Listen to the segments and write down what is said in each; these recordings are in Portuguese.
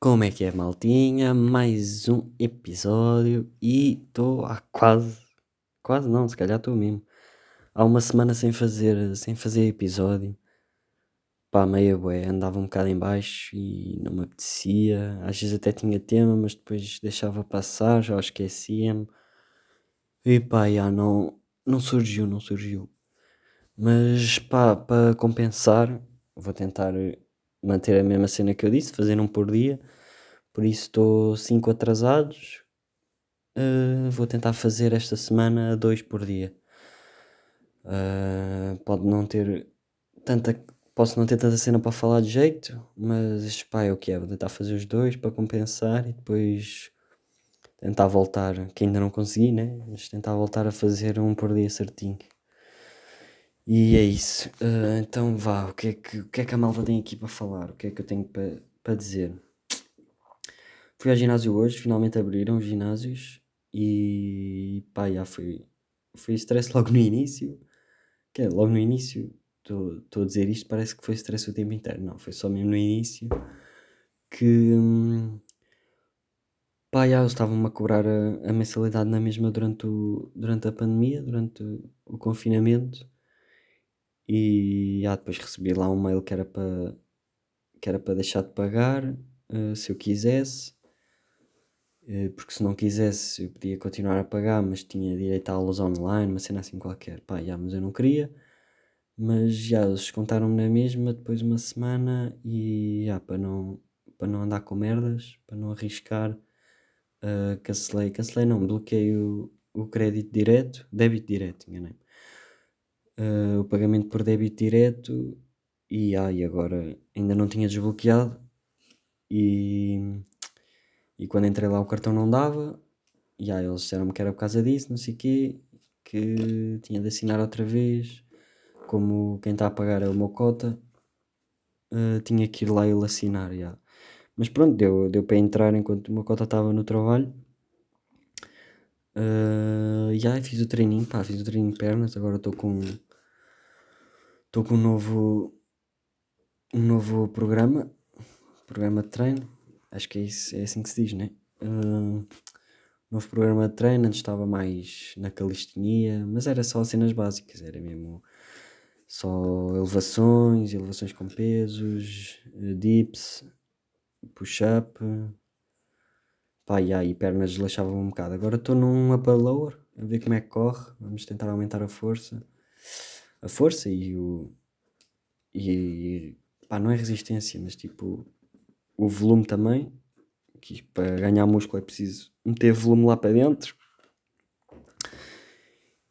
Como é que é, maltinha? Mais um episódio e estou há quase, quase não, se calhar estou mesmo, há uma semana sem fazer, sem fazer episódio. Pá, meia bué, andava um bocado em baixo e não me apetecia. Às vezes até tinha tema, mas depois deixava passar, já esquecia-me. E pá, já não, não surgiu, não surgiu. Mas pá, para compensar, vou tentar manter a mesma cena que eu disse, fazer um por dia. Por isso estou 5 atrasados. Uh, vou tentar fazer esta semana dois por dia. Uh, pode não ter tanta. Posso não ter tanta cena para falar de jeito, mas pá, é o que é. Vou tentar fazer os dois para compensar e depois tentar voltar, que ainda não consegui, né? Mas tentar voltar a fazer um por dia certinho. E é isso. Uh, então vá, o que, é que, o que é que a malta tem aqui para falar? O que é que eu tenho para, para dizer? Fui ao ginásio hoje, finalmente abriram os ginásios e pá, já foi, foi stress logo no início. Que é, logo no início, estou a dizer isto, parece que foi stress o tempo inteiro. Não, foi só mesmo no início que hum, pá, já estavam-me a cobrar a, a, mensalidade na mesma durante, o, durante a pandemia, durante o, o confinamento. E já depois recebi lá um mail que era para que era para deixar de pagar uh, se eu quisesse. Eh, porque se não quisesse eu podia continuar a pagar, mas tinha direito a aulas online, uma cena assim qualquer. Pá, já, mas eu não queria. Mas já, eles contaram-me na mesma depois de uma semana e já, para não, para não andar com merdas, para não arriscar, uh, cancelei, cancelei não, bloqueei o, o crédito direto, débito direto, enganei uh, o pagamento por débito direto e, ah, e agora ainda não tinha desbloqueado e e quando entrei lá o cartão não dava. E aí eles disseram-me que era por causa disso, não sei o quê, que tinha de assinar outra vez. Como quem está a pagar é o cota, uh, tinha que ir lá ele assinar. Já. Mas pronto, deu, deu para entrar enquanto o cota estava no trabalho. Uh, e aí fiz o treininho, pá, fiz o treininho de pernas, agora estou com estou com um novo um novo programa, programa de treino. Acho que é, isso, é assim que se diz, né? Uh, novo programa de treino, antes estava mais na calistenia, mas era só cenas básicas, era mesmo só elevações, elevações com pesos, eh, dips, push-up, pá, e aí pernas desleixavam um bocado. Agora estou num upper lower, a ver como é que corre, vamos tentar aumentar a força, a força e o, e, pá, não é resistência, mas tipo, o volume também, que para ganhar músculo é preciso meter volume lá para dentro.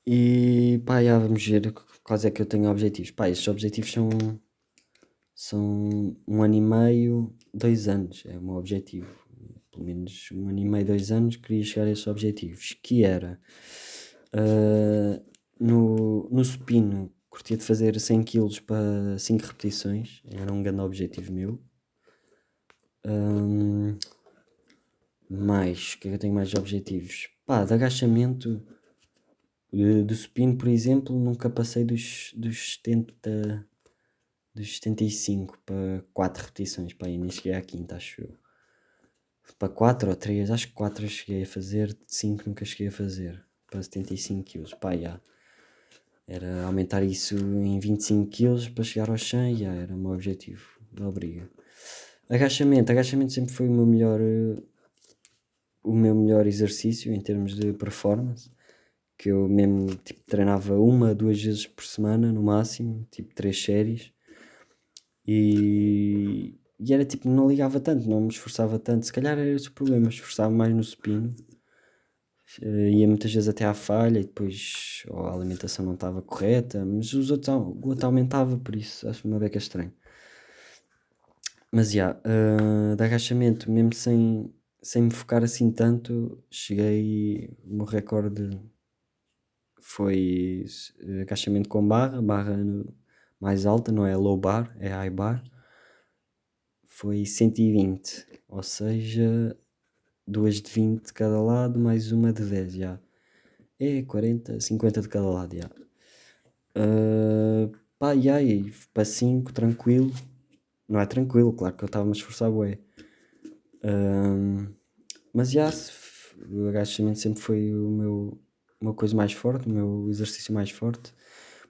E pá, já vamos ver quais é que eu tenho objetivos. Pá, estes objetivos são, são um ano e meio, dois anos, é o meu objetivo. Pelo menos um ano e meio, dois anos, queria chegar a esses objetivos. Que era uh, no, no supino, curtia de fazer 100 kg para 5 repetições, era um grande objetivo meu mais, o que é que eu tenho mais de objetivos? Pá, de agachamento, de, de supino, por exemplo, nunca passei dos, dos 70, dos 75 para 4 repetições, pá, e nem cheguei à quinta, acho eu. Para 4 ou 3, acho que 4 eu cheguei a fazer, 5 nunca cheguei a fazer, para 75 kg, pá, já. Era aumentar isso em 25 kg para chegar ao 100, já era o meu objetivo, da obriga. Agachamento, agachamento sempre foi o meu melhor, o meu melhor exercício em termos de performance. Que eu mesmo tipo, treinava uma, duas vezes por semana no máximo, tipo três séries. E, e era tipo, não ligava tanto, não me esforçava tanto. Se calhar era esse o problema, esforçava mais no supino. Uh, ia muitas vezes até à falha e depois ou a alimentação não estava correta, mas os outros, o outro aumentava, por isso acho uma beca estranho. Mas já, uh, de agachamento, mesmo sem, sem me focar assim tanto, cheguei. O meu recorde foi agachamento com barra, barra no, mais alta, não é low bar, é high bar. Foi 120, ou seja, duas de 20 de cada lado, mais uma de 10, já. É 40, 50 de cada lado, já. Uh, pá, e aí, para 5, tranquilo não é tranquilo, claro que eu estava-me a esforçar bué. Um, mas já, o agachamento sempre foi o meu, uma coisa mais forte, o meu exercício mais forte.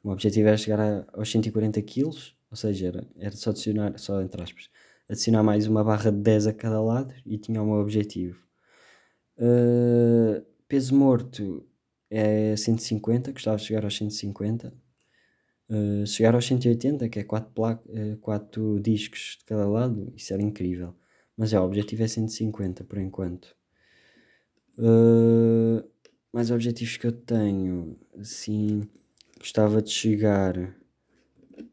O meu objetivo era chegar a, aos 140 kg, ou seja, era, era só adicionar, só entre aspas, adicionar mais uma barra de 10 a cada lado e tinha o meu objetivo. Uh, peso morto é 150, gostava de chegar aos 150. Uh, chegar aos 180, que é 4, placa, uh, 4 discos de cada lado, isso era incrível. Mas já, o objetivo é 150 por enquanto. Uh, mais objetivos que eu tenho, assim, gostava de chegar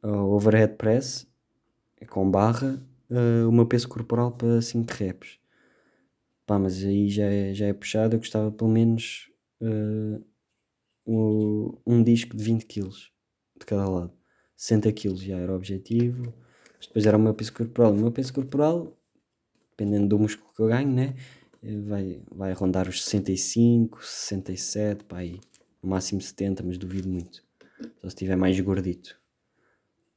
ao overhead press com barra, uh, o meu peso corporal para 5 reps. Pá, mas aí já é, já é puxado, eu gostava pelo menos uh, um, um disco de 20 kg de cada lado. 60 kg já era o objetivo. Mas depois era o meu peso corporal. O meu peso corporal, dependendo do músculo que eu ganho, né? Vai, vai rondar os 65, 67, pá, aí. No máximo 70, mas duvido muito. Só se estiver mais gordito.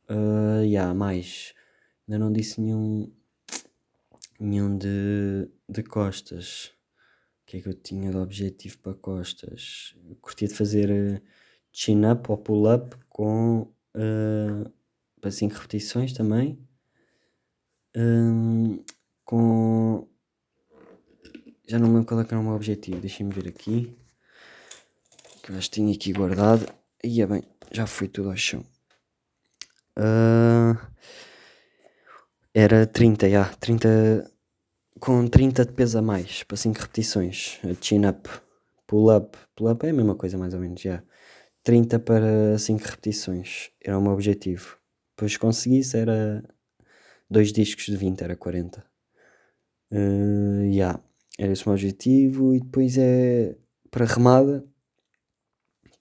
Uh, yeah, mais. Ainda não disse nenhum. Nenhum de, de costas. O que é que eu tinha de objetivo para costas? Eu curtia de fazer eh, chin-up ou pull-up com uh, para 5 repetições também. Um, com. Já não me lembro qual é que era o meu objetivo. Deixem-me ver aqui. Que eu acho que tinha aqui guardado. E é bem, já foi tudo ao chão. Uh, era 30, já. 30, com 30 de peso a mais, para 5 repetições. Chin-up, pull-up. Pull-up é a mesma coisa, mais ou menos, já. 30 para 5 repetições. Era o meu objetivo. Depois conseguisse, era 2 discos de 20, era 40. Uh, yeah. Era esse o meu objetivo. E depois é para remada,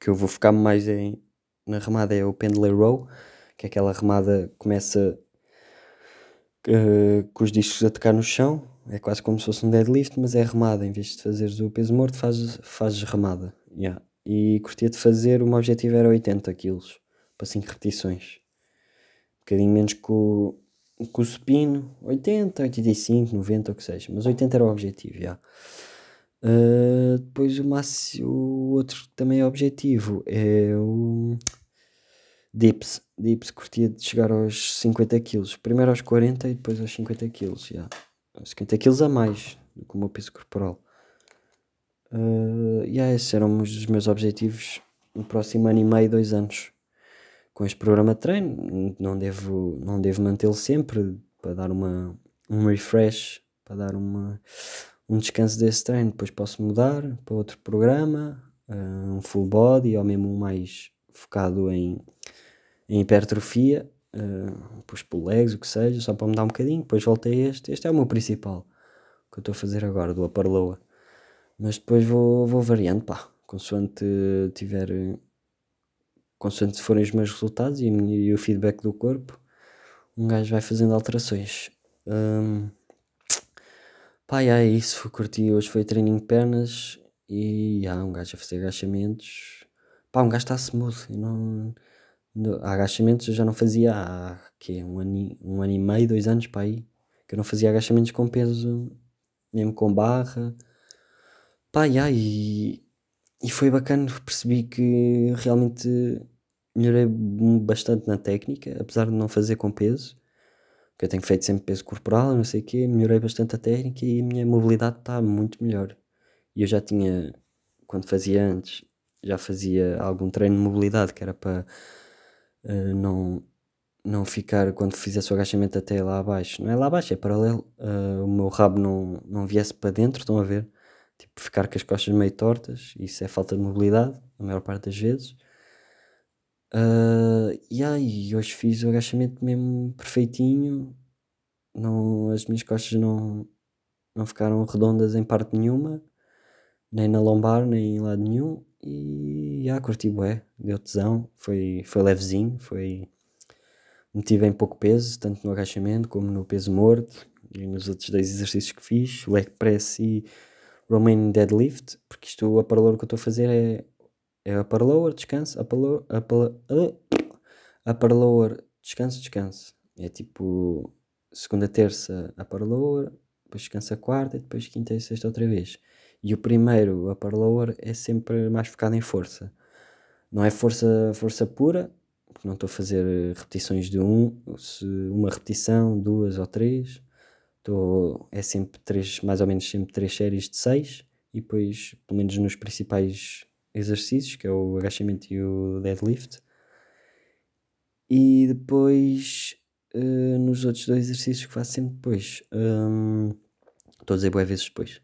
que eu vou focar mais em. Na remada é o pendlay row que é aquela remada que começa uh, com os discos a tocar no chão, é quase como se fosse um deadlift, mas é remada, em vez de fazeres o peso morto, fazes, fazes remada. Yeah. E curtia de fazer, o meu objetivo era 80 kg para 5 repetições. Um bocadinho menos que o, o supino, 80, 85, 90, o que seja, mas 80 era o objetivo, já. Uh, depois o máximo, o outro também é objetivo, é o dips, dips curtia de chegar aos 50 kg, primeiro aos 40 e depois aos 50 kg, yeah. 50 kg a mais do que o meu peso corporal. Uh, yeah, esses eram os meus objetivos no próximo ano e meio, dois anos. Com este programa de treino, não devo, não devo mantê-lo sempre para dar uma, um refresh, para dar uma, um descanso desse treino. Depois posso mudar para outro programa, uh, um full body ou mesmo mais focado em, em hipertrofia, uh, pus pull legs, o que seja, só para mudar um bocadinho. Depois voltei a este. Este é o meu principal, que eu estou a fazer agora, do lower. Mas depois vou, vou variando, pá, consoante tiver. Consoante forem os meus resultados e, e o feedback do corpo, um gajo vai fazendo alterações. Um, pá, é isso, curti. Hoje foi treininho de pernas e há um gajo a fazer agachamentos. Pá, um gajo está smooth. Eu não, agachamentos eu já não fazia há que um, ano, um ano e meio, dois anos para aí. Que eu não fazia agachamentos com peso, mesmo com barra Pá, yeah, e, e foi bacana, percebi que realmente melhorei bastante na técnica, apesar de não fazer com peso, que eu tenho feito sempre peso corporal, não sei o quê, melhorei bastante a técnica e a minha mobilidade está muito melhor. E eu já tinha, quando fazia antes, já fazia algum treino de mobilidade que era para uh, não, não ficar, quando fizesse o agachamento até lá abaixo, não é lá abaixo, é paralelo, uh, o meu rabo não, não viesse para dentro, estão a ver? tipo, ficar com as costas meio tortas, isso é falta de mobilidade, a maior parte das vezes. Uh, e aí, hoje fiz o agachamento mesmo perfeitinho, não, as minhas costas não, não ficaram redondas em parte nenhuma, nem na lombar, nem em lado nenhum, e já curti bué, deu tesão, foi, foi levezinho, foi... Meti bem pouco peso, tanto no agachamento como no peso morto e nos outros dois exercícios que fiz, leg press e Romain deadlift, porque isto, o upper lower que eu estou a fazer é, é upper lower, descanso, upper lower, upper, uh, upper lower, descanso, descanso. É tipo segunda, terça, upper lower, depois descansa quarta e depois quinta e sexta outra vez. E o primeiro, upper lower, é sempre mais focado em força. Não é força, força pura, porque não estou a fazer repetições de um, uma repetição, duas ou três. Estou, é sempre três, mais ou menos sempre três séries de seis e depois, pelo menos nos principais exercícios, que é o agachamento e o deadlift. E depois, uh, nos outros dois exercícios que faço sempre depois, um, estou a dizer boas vezes depois,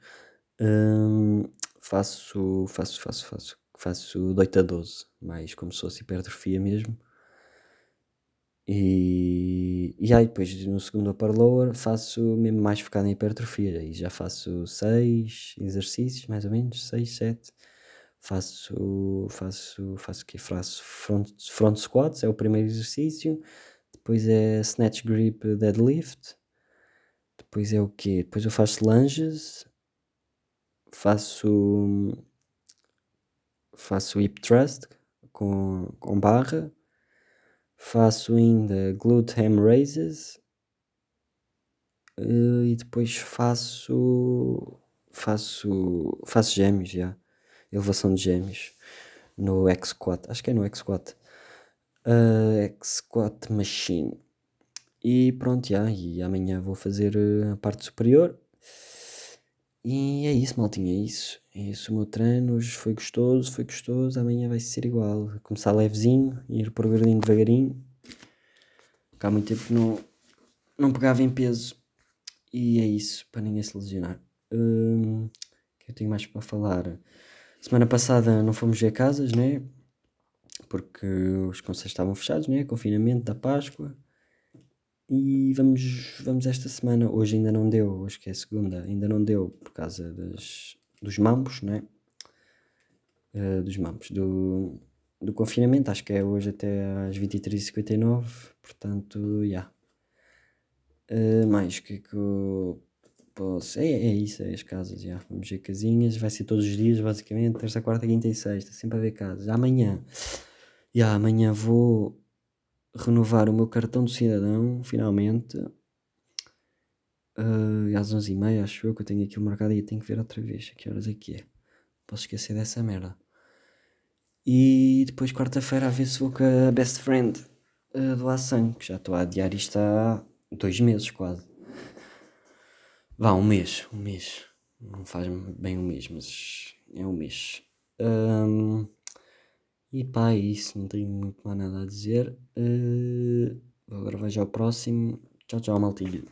faço, faço, faço, faço, faço 8 a 12, mais como se fosse hipertrofia mesmo. E, e aí depois no segundo upper lower faço mesmo mais focado em hipertrofia. Aí já faço 6 exercícios, mais ou menos, 6, 7. Faço, faço, faço o quê? Faço front, front squats, é o primeiro exercício. Depois é snatch grip deadlift. Depois é o quê? Depois eu faço lunges. Faço, faço hip thrust com, com barra faço ainda glute ham raises uh, e depois faço faço faço gêmeos já. Elevação de gêmeos no X-Squat, acho que é no X-Squat uh, X-Squat Machine. E pronto, já, e amanhã vou fazer eh, a parte superior e é isso, maltinha, é isso. É isso o meu treino. Hoje foi gostoso, foi gostoso. Amanhã vai ser igual. Começar levezinho, ir progredindo devagarinho. Porque há muito tempo que não, não pegava em peso. E é isso, para ninguém se lesionar. Hum, que eu tenho mais para falar? Semana passada não fomos ver casas, né? Porque os conselhos estavam fechados, né? Confinamento da Páscoa. E vamos, vamos esta semana, hoje ainda não deu, hoje que é segunda, ainda não deu por causa das, dos mambos, né? Uh, dos mambos, do, do confinamento, acho que é hoje até às 23h59, portanto, já. Yeah. Uh, mais, que é que eu posso... É, é isso, é as casas, já. Vamos ver casinhas, vai ser todos os dias, basicamente, terça, quarta, quinta e sexta, sempre a ver casas. Amanhã, já, amanhã vou renovar o meu cartão de cidadão, finalmente. Uh, às 11h30, acho eu que eu tenho aquilo marcado e tenho que ver outra vez a que horas é que é. Posso esquecer dessa merda. E depois, quarta-feira, a ver se vou com a best friend uh, do Assan, que já estou a adiar isto há dois meses quase. Vá, um mês, um mês. Não faz bem um mês, mas é um mês. Um, e pá, é isso, não tenho muito mais nada a dizer. Uh, agora vejo ao próximo. Tchau, tchau, maltinho.